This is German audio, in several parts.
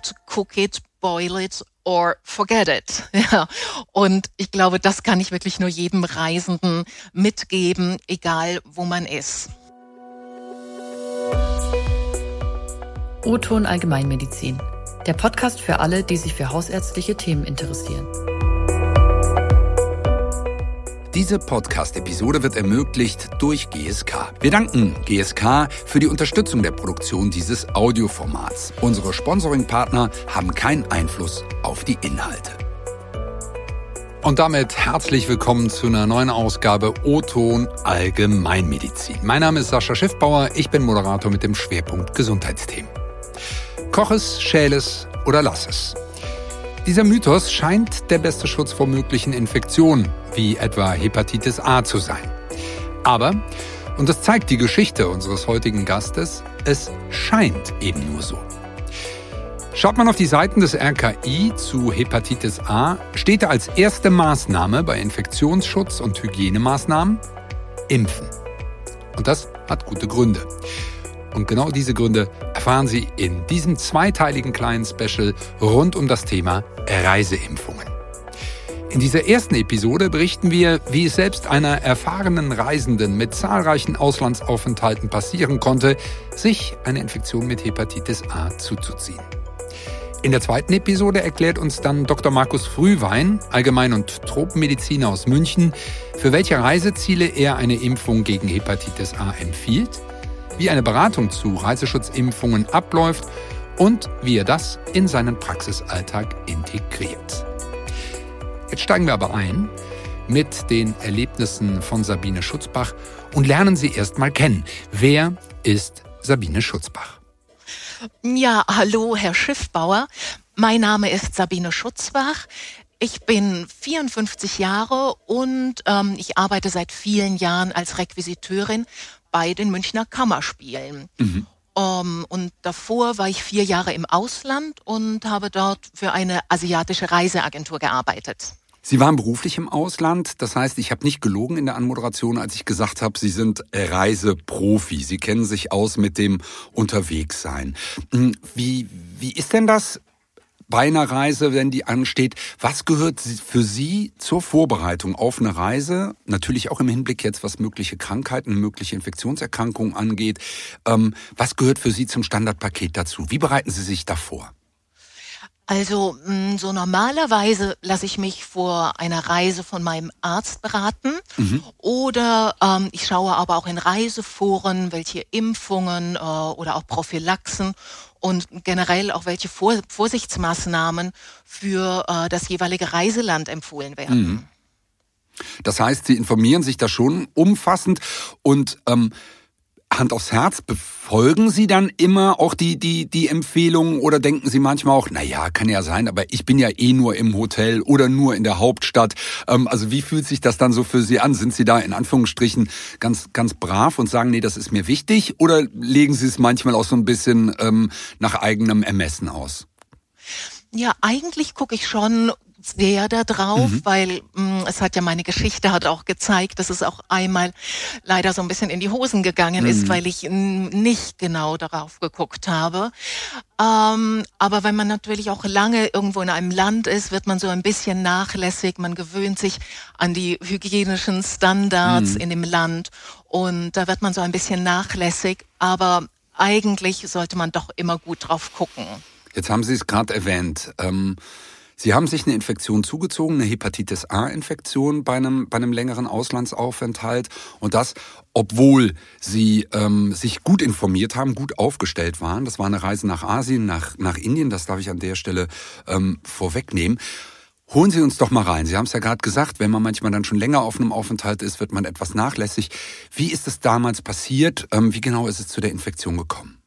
it, cook it, boil it or forget it. Ja. Und ich glaube, das kann ich wirklich nur jedem Reisenden mitgeben, egal wo man ist. O-Ton Allgemeinmedizin. Der Podcast für alle, die sich für hausärztliche Themen interessieren. Diese Podcast-Episode wird ermöglicht durch GSK. Wir danken GSK für die Unterstützung der Produktion dieses Audioformats. Unsere Sponsoring-Partner haben keinen Einfluss auf die Inhalte. Und damit herzlich willkommen zu einer neuen Ausgabe O-Ton Allgemeinmedizin. Mein Name ist Sascha Schiffbauer, ich bin Moderator mit dem Schwerpunkt Gesundheitsthemen. Koch es, schäl es oder lass es. Dieser Mythos scheint der beste Schutz vor möglichen Infektionen, wie etwa Hepatitis A zu sein. Aber, und das zeigt die Geschichte unseres heutigen Gastes, es scheint eben nur so. Schaut man auf die Seiten des RKI zu Hepatitis A, steht als erste Maßnahme bei Infektionsschutz und Hygienemaßnahmen Impfen. Und das hat gute Gründe. Und genau diese Gründe erfahren Sie in diesem zweiteiligen kleinen Special rund um das Thema Reiseimpfungen. In dieser ersten Episode berichten wir, wie es selbst einer erfahrenen Reisenden mit zahlreichen Auslandsaufenthalten passieren konnte, sich eine Infektion mit Hepatitis A zuzuziehen. In der zweiten Episode erklärt uns dann Dr. Markus Frühwein, Allgemein- und Tropenmediziner aus München, für welche Reiseziele er eine Impfung gegen Hepatitis A empfiehlt wie eine Beratung zu Reiseschutzimpfungen abläuft und wie er das in seinen Praxisalltag integriert. Jetzt steigen wir aber ein mit den Erlebnissen von Sabine Schutzbach und lernen sie erstmal kennen. Wer ist Sabine Schutzbach? Ja, hallo, Herr Schiffbauer. Mein Name ist Sabine Schutzbach. Ich bin 54 Jahre und ähm, ich arbeite seit vielen Jahren als Requisiteurin bei den Münchner Kammerspielen. Mhm. Um, ähm, und davor war ich vier Jahre im Ausland und habe dort für eine asiatische Reiseagentur gearbeitet. Sie waren beruflich im Ausland, das heißt, ich habe nicht gelogen in der Anmoderation, als ich gesagt habe, Sie sind Reiseprofi. Sie kennen sich aus mit dem Unterwegssein. Hm, wie, wie ist denn das? Bei einer Reise, wenn die ansteht. Was gehört für Sie zur Vorbereitung auf eine Reise? Natürlich auch im Hinblick jetzt, was mögliche Krankheiten, mögliche Infektionserkrankungen angeht. Ähm, was gehört für Sie zum Standardpaket dazu? Wie bereiten Sie sich davor? Also mm, so normalerweise lasse ich mich vor einer Reise von meinem Arzt beraten mhm. oder ähm, ich schaue aber auch in Reiseforen, welche Impfungen äh, oder auch Prophylaxen und generell auch welche Vor Vorsichtsmaßnahmen für äh, das jeweilige Reiseland empfohlen werden. Mhm. Das heißt, Sie informieren sich da schon umfassend und ähm, Hand aufs Herz, befolgen Sie dann immer auch die, die, die Empfehlungen oder denken Sie manchmal auch, na ja, kann ja sein, aber ich bin ja eh nur im Hotel oder nur in der Hauptstadt. Ähm, also wie fühlt sich das dann so für Sie an? Sind Sie da in Anführungsstrichen ganz, ganz brav und sagen, nee, das ist mir wichtig? Oder legen Sie es manchmal auch so ein bisschen ähm, nach eigenem Ermessen aus? Ja, eigentlich gucke ich schon sehr da drauf, mhm. weil mh, mm, es hat ja meine Geschichte hat auch gezeigt, dass es auch einmal leider so ein bisschen in die Hosen gegangen mhm. ist, weil ich nicht genau darauf geguckt habe. Ähm, aber wenn man natürlich auch lange irgendwo in einem Land ist, wird man so ein bisschen nachlässig. Man gewöhnt sich an die hygienischen Standards mhm. in dem Land und da wird man so ein bisschen nachlässig. Aber eigentlich sollte man doch immer gut drauf gucken. Jetzt haben Sie es gerade erwähnt. Ähm Sie haben sich eine Infektion zugezogen, eine Hepatitis A-Infektion bei einem, bei einem längeren Auslandsaufenthalt. Und das, obwohl Sie ähm, sich gut informiert haben, gut aufgestellt waren. Das war eine Reise nach Asien, nach, nach Indien. Das darf ich an der Stelle ähm, vorwegnehmen. Holen Sie uns doch mal rein. Sie haben es ja gerade gesagt, wenn man manchmal dann schon länger auf einem Aufenthalt ist, wird man etwas nachlässig. Wie ist es damals passiert? Ähm, wie genau ist es zu der Infektion gekommen?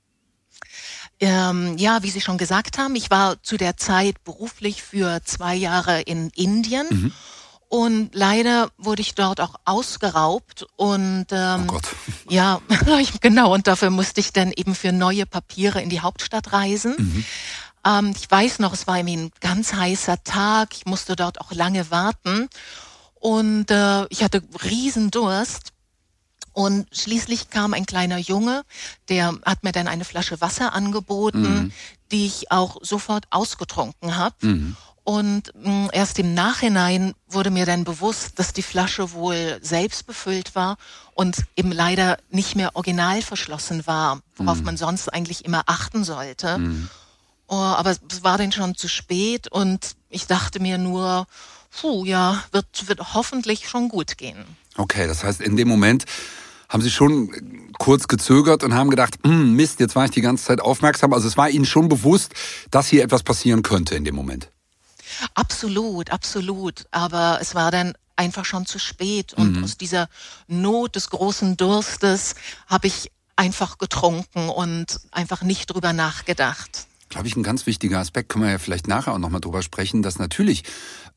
Ähm, ja, wie Sie schon gesagt haben, ich war zu der Zeit beruflich für zwei Jahre in Indien. Mhm. Und leider wurde ich dort auch ausgeraubt und ähm, oh Gott. ja, genau. Und dafür musste ich dann eben für neue Papiere in die Hauptstadt reisen. Mhm. Ähm, ich weiß noch, es war irgendwie ein ganz heißer Tag. Ich musste dort auch lange warten und äh, ich hatte riesen Durst Und schließlich kam ein kleiner Junge, der hat mir dann eine Flasche Wasser angeboten, mhm. die ich auch sofort ausgetrunken habe. Mhm. Und mh, hm, erst im Nachhinein wurde mir dann bewusst, dass die Flasche wohl selbst befüllt war und eben leider nicht mehr original verschlossen war, worauf mhm. man sonst eigentlich immer achten sollte. Mhm. Oh, aber es war dann schon zu spät und ich dachte mir nur, puh, ja, wird, wird hoffentlich schon gut gehen. Okay, das heißt, in dem Moment haben Sie schon kurz gezögert und haben gedacht, hm, Mist, jetzt war ich die ganze Zeit aufmerksam. Also es war Ihnen schon bewusst, dass hier etwas passieren könnte in dem Moment. Absolut, absolut. Aber es war dann einfach schon zu spät. Und mhm. aus dieser Not des großen Durstes habe ich einfach getrunken und einfach nicht drüber nachgedacht. Glaube ich, ein ganz wichtiger Aspekt, können wir ja vielleicht nachher auch nochmal drüber sprechen, dass natürlich,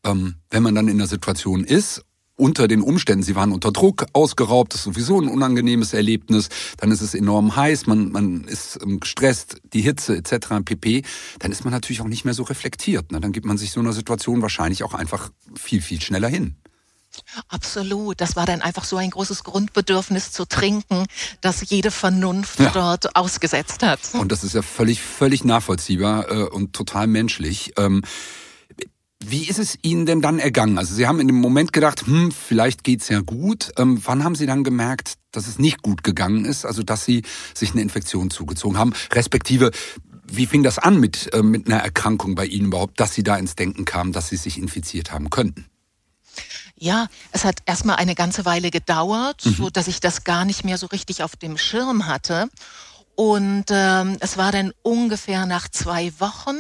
ähm, wenn man dann in der Situation ist unter den Umständen, sie waren unter Druck, ausgeraubt, ist sowieso ein unangenehmes Erlebnis, dann ist es enorm heiß, man, man ist ähm, gestresst, die Hitze etc. pp., dann ist man natürlich auch nicht mehr so reflektiert. Ne? Dann gibt man sich so einer Situation wahrscheinlich auch einfach viel, viel schneller hin. Absolut. Das war dann einfach so ein großes Grundbedürfnis zu trinken, dass jede Vernunft ja. dort ausgesetzt hat. Und das ist ja völlig, völlig nachvollziehbar äh, und total menschlich. Ähm, wie ist es Ihnen denn dann ergangen? Also Sie haben in dem Moment gedacht, hm, vielleicht geht's ja gut. Ähm, wann haben Sie dann gemerkt, dass es nicht gut gegangen ist? Also dass Sie sich eine Infektion zugezogen haben, respektive wie fing das an mit, äh, mit einer Erkrankung bei Ihnen überhaupt, dass Sie da ins Denken kamen, dass Sie sich infiziert haben könnten? Ja, es hat erstmal eine ganze Weile gedauert, mhm. so dass ich das gar nicht mehr so richtig auf dem Schirm hatte. Und ähm, es war dann ungefähr nach zwei Wochen,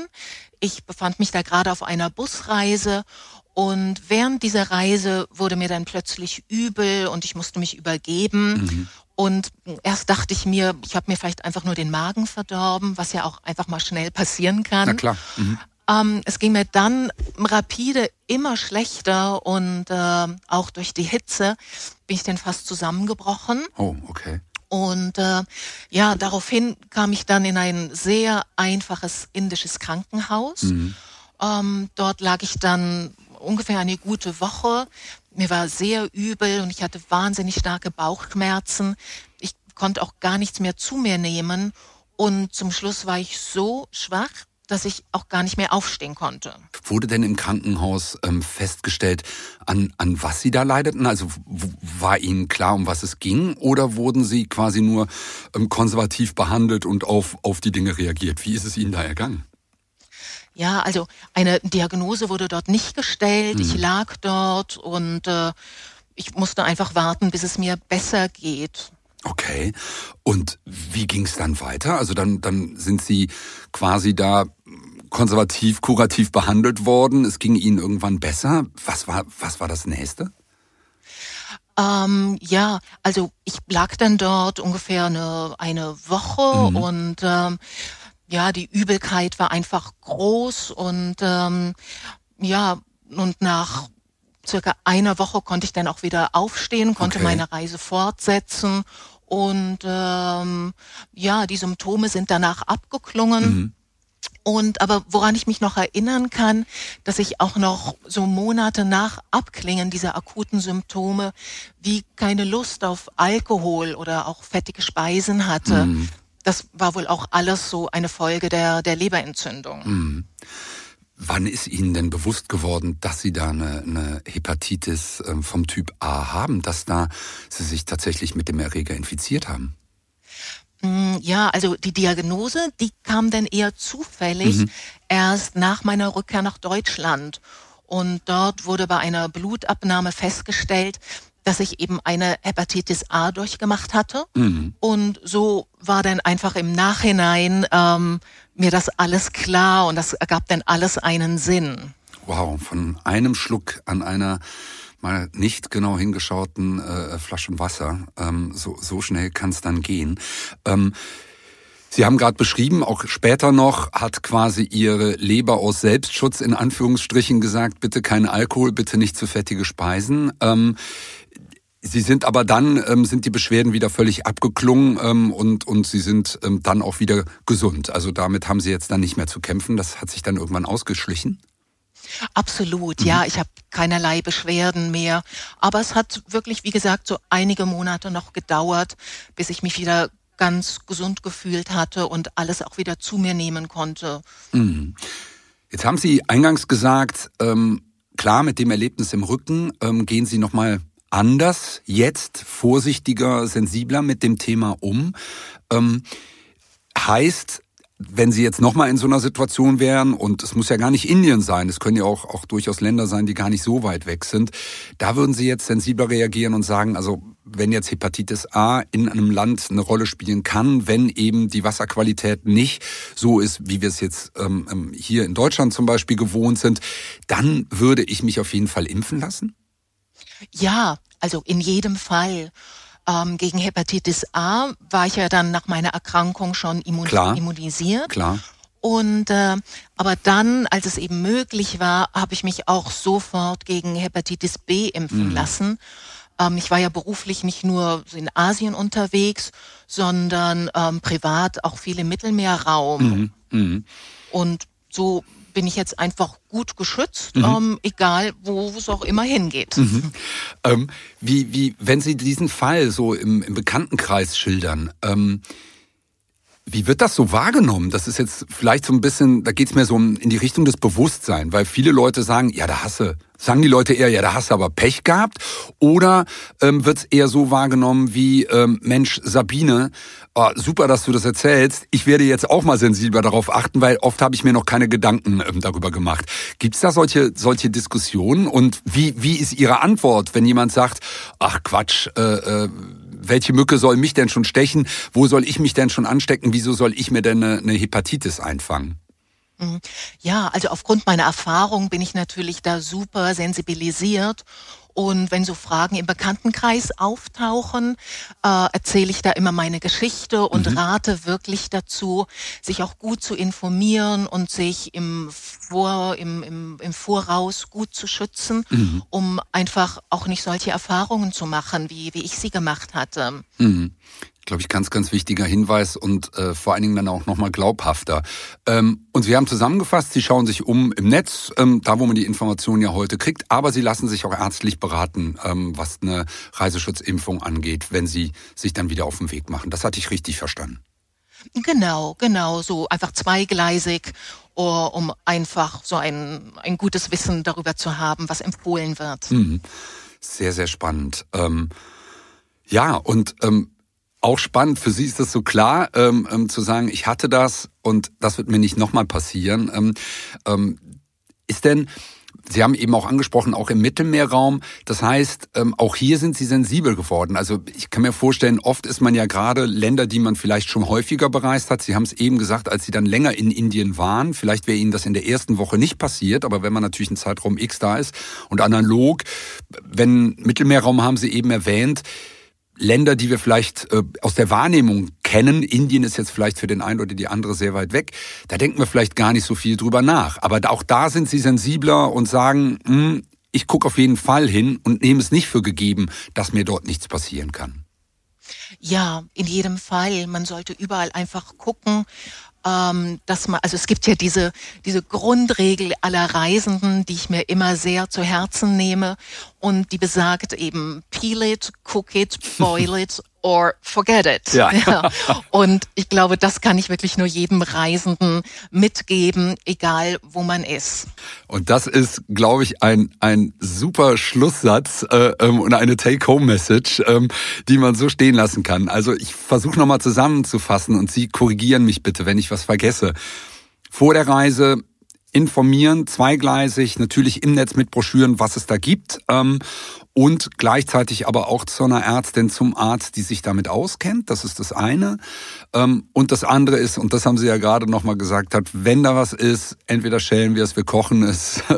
ich befand mich da gerade auf einer Busreise und während dieser Reise wurde mir dann plötzlich übel und ich musste mich übergeben. Mhm. Und erst dachte ich mir, ich habe mir vielleicht einfach nur den Magen verdorben, was ja auch einfach mal schnell passieren kann. Na klar. Mhm. Ähm, es ging mir dann rapide immer schlechter und äh, auch durch die Hitze bin ich dann fast zusammengebrochen. Oh, okay. Und äh, ja, daraufhin kam ich dann in ein sehr einfaches indisches Krankenhaus. Mhm. Ähm, dort lag ich dann ungefähr eine gute Woche. Mir war sehr übel und ich hatte wahnsinnig starke Bauchschmerzen. Ich konnte auch gar nichts mehr zu mir nehmen. Und zum Schluss war ich so schwach, dass ich auch gar nicht mehr aufstehen konnte. Wurde denn im Krankenhaus ähm, festgestellt, an, an was Sie da leideten? Also war Ihnen klar, um was es ging? Oder wurden Sie quasi nur ähm, konservativ behandelt und auf, auf die Dinge reagiert? Wie ist es Ihnen da ergangen? Ja, also eine Diagnose wurde dort nicht gestellt. Mhm. Ich lag dort und äh, ich musste einfach warten, bis es mir besser geht. Okay. Und wie ging es dann weiter? Also dann, dann sind Sie quasi da konservativ, kurativ behandelt worden. Es ging Ihnen irgendwann besser. Was war, was war das nächste? Ähm, ja, also ich lag dann dort ungefähr eine, eine Woche mhm. und ähm, ja, die Übelkeit war einfach groß und ähm, ja, und nach circa einer Woche konnte ich dann auch wieder aufstehen, konnte okay. meine Reise fortsetzen und ähm, ja, die Symptome sind danach abgeklungen. Mhm. Und aber woran ich mich noch erinnern kann, dass ich auch noch so Monate nach Abklingen dieser akuten Symptome wie keine Lust auf Alkohol oder auch fettige Speisen hatte. Mhm. Das war wohl auch alles so eine Folge der, der Leberentzündung. Mhm. Wann ist Ihnen denn bewusst geworden, dass Sie da eine, eine Hepatitis ähm, vom Typ A haben, dass da Sie sich tatsächlich mit dem Erreger infiziert haben? Mm, ja, also die Diagnose, die kam dann eher zufällig mhm. erst nach meiner Rückkehr nach Deutschland. Und dort wurde bei einer Blutabnahme festgestellt, dass ich eben eine Hepatitis A durchgemacht hatte. Mhm. Und so war dann einfach im Nachhinein ähm, mir das alles klar und das ergab dann alles einen Sinn. Wow, von einem Schluck an einer mal nicht genau hingeschauten äh, Flasche Wasser, ähm, so, so schnell kann es dann gehen. Ähm, Sie haben gerade beschrieben, auch später noch hat quasi Ihre Leber aus Selbstschutz in Anführungsstrichen gesagt, bitte kein Alkohol, bitte nicht zu fettige Speisen. Ähm, Sie sind aber dann, ähm, sind die Beschwerden wieder völlig abgeklungen ähm, und, und Sie sind ähm, dann auch wieder gesund. Also damit haben Sie jetzt dann nicht mehr zu kämpfen. Das hat sich dann irgendwann ausgeschlichen. Absolut, mhm. ja. Ich habe keinerlei Beschwerden mehr. Aber es hat wirklich, wie gesagt, so einige Monate noch gedauert, bis ich mich wieder ganz gesund gefühlt hatte und alles auch wieder zu mir nehmen konnte. Mhm. Jetzt haben Sie eingangs gesagt, ähm, klar, mit dem Erlebnis im Rücken ähm, gehen Sie nochmal anders, jetzt vorsichtiger, sensibler mit dem Thema um. Ähm, heißt, wenn Sie jetzt nochmal in so einer Situation wären, und es muss ja gar nicht Indien sein, es können ja auch, auch durchaus Länder sein, die gar nicht so weit weg sind, da würden Sie jetzt sensibler reagieren und sagen, also wenn jetzt Hepatitis A in einem Land eine Rolle spielen kann, wenn eben die Wasserqualität nicht so ist, wie wir es jetzt ähm, ähm hier in Deutschland zum Beispiel gewohnt sind, dann würde ich mich auf jeden Fall impfen lassen? Ja, also in jedem Fall. Ähm, gegen Hepatitis A war ich ja dann nach meiner Erkrankung schon immun Klar. immunisiert. Klar. Und äh, aber dann, als es eben möglich war, habe ich mich auch sofort gegen Hepatitis B impfen mhm. lassen. Ähm, ich war ja beruflich nicht nur in Asien unterwegs, sondern ähm, privat auch viel im Mittelmeerraum. Mhm. Mhm. Und so bin ich jetzt einfach gut geschützt, mhm. ähm, egal wo es auch immer hingeht. Mhm. Ähm, wie, wie, wenn Sie diesen Fall so im, im Bekanntenkreis schildern, ähm, wie wird das so wahrgenommen? Das ist jetzt vielleicht so ein bisschen, da geht es mehr so in die Richtung des Bewusstseins, weil viele Leute sagen, ja, da hasse, sagen die Leute eher, ja, da hast du aber Pech gehabt, oder ähm, wird es eher so wahrgenommen wie, ähm, Mensch, Sabine, oh, super, dass du das erzählst, ich werde jetzt auch mal sensibler darauf achten, weil oft habe ich mir noch keine Gedanken ähm, darüber gemacht. Gibt es da solche, solche Diskussionen und wie, wie ist Ihre Antwort, wenn jemand sagt, ach Quatsch, äh, äh, welche Mücke soll mich denn schon stechen? Wo soll ich mich denn schon anstecken? Wieso soll ich mir denn eine, eine Hepatitis einfangen? Mhm. Ja, also aufgrund meiner Erfahrung bin ich natürlich da super sensibilisiert und wenn so Fragen im Bekanntenkreis auftauchen, äh, erzähle ich da immer meine Geschichte und mhm. rate wirklich dazu, sich auch gut zu informieren und sich im, Vor, im, im, im Voraus gut zu schützen, mhm. um einfach auch nicht solche Erfahrungen zu machen, wie, wie ich sie gemacht hatte. Mhm glaube ich, ganz, ganz wichtiger Hinweis und äh, vor allen Dingen dann auch nochmal glaubhafter. Ähm, und Sie haben zusammengefasst, Sie schauen sich um im Netz, ähm, da wo man die Informationen ja heute kriegt, aber Sie lassen sich auch ärztlich beraten, ähm, was eine Reiseschutzimpfung angeht, wenn Sie sich dann wieder auf den Weg machen. Das hatte ich richtig verstanden. Genau, genau, so einfach zweigleisig, um einfach so ein, ein gutes Wissen darüber zu haben, was empfohlen wird. Mhm. Sehr, sehr spannend. Ähm, ja, und ähm, auch spannend. Für Sie ist das so klar, ähm, ähm, zu sagen, ich hatte das und das wird mir nicht nochmal passieren. Ähm, ähm, ist denn, Sie haben eben auch angesprochen, auch im Mittelmeerraum. Das heißt, ähm, auch hier sind Sie sensibel geworden. Also ich kann mir vorstellen, oft ist man ja gerade Länder, die man vielleicht schon häufiger bereist hat. Sie haben es eben gesagt, als Sie dann länger in Indien waren. Vielleicht wäre Ihnen das in der ersten Woche nicht passiert, aber wenn man natürlich einen Zeitraum X da ist und analog, wenn Mittelmeerraum haben Sie eben erwähnt, Länder, die wir vielleicht äh, aus der Wahrnehmung kennen, Indien ist jetzt vielleicht für den einen oder die andere sehr weit weg, da denken wir vielleicht gar nicht so viel drüber nach. Aber auch da sind sie sensibler und sagen, hm, ich gucke auf jeden Fall hin und nehme es nicht für gegeben, dass mir dort nichts passieren kann. Ja, in jedem Fall. Man sollte überall einfach gucken, ähm, dass man, also es gibt ja diese, diese Grundregel aller Reisenden, die ich mir immer sehr zu Herzen nehme. Und die besagt eben peel it, cook it, boil it or forget it. Ja. ja. Und ich glaube, das kann ich wirklich nur jedem Reisenden mitgeben, egal wo man ist. Und das ist, glaube ich, ein, ein super Schlusssatz äh, ähm, und eine Take-Home-Message, ähm, die man so stehen lassen kann. Also ich versuche nochmal zusammenzufassen und Sie korrigieren mich bitte, wenn ich was vergesse. Vor der Reise informieren, zweigleisig, natürlich im Netz mit Broschüren, was es da gibt. Ähm, und gleichzeitig aber auch zu einer Ärztin, zum Arzt, die sich damit auskennt. Das ist das eine. Ähm, und das andere ist, und das haben Sie ja gerade nochmal gesagt hat, wenn da was ist, entweder schälen wir es, wir kochen es.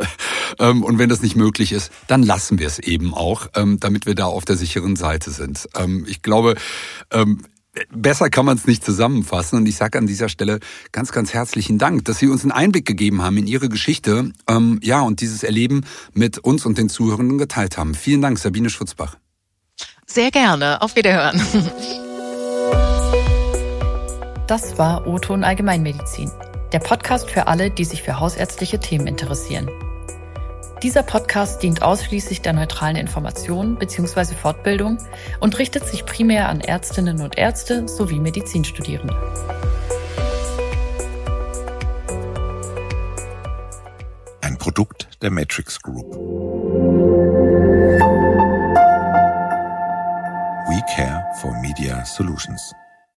Ähm, und wenn das nicht möglich ist, dann lassen wir es eben auch, ähm, damit wir da auf der sicheren Seite sind. Ich glaube, Besser kann man es nicht zusammenfassen. Und ich sage an dieser Stelle ganz, ganz herzlichen Dank, dass Sie uns einen Einblick gegeben haben in Ihre Geschichte. Ähm, ja, und dieses Erleben mit uns und den Zuhörenden geteilt haben. Vielen Dank, Sabine Schutzbach. Sehr gerne. Auf Wiederhören. Das war O-Ton Allgemeinmedizin. Der Podcast für alle, die sich für hausärztliche Themen interessieren. Dieser Podcast dient ausschließlich der neutralen Information bzw. Fortbildung und richtet sich primär an Ärztinnen und Ärzte sowie Medizinstudierende. Ein Produkt der Matrix Group. We care for Media Solutions.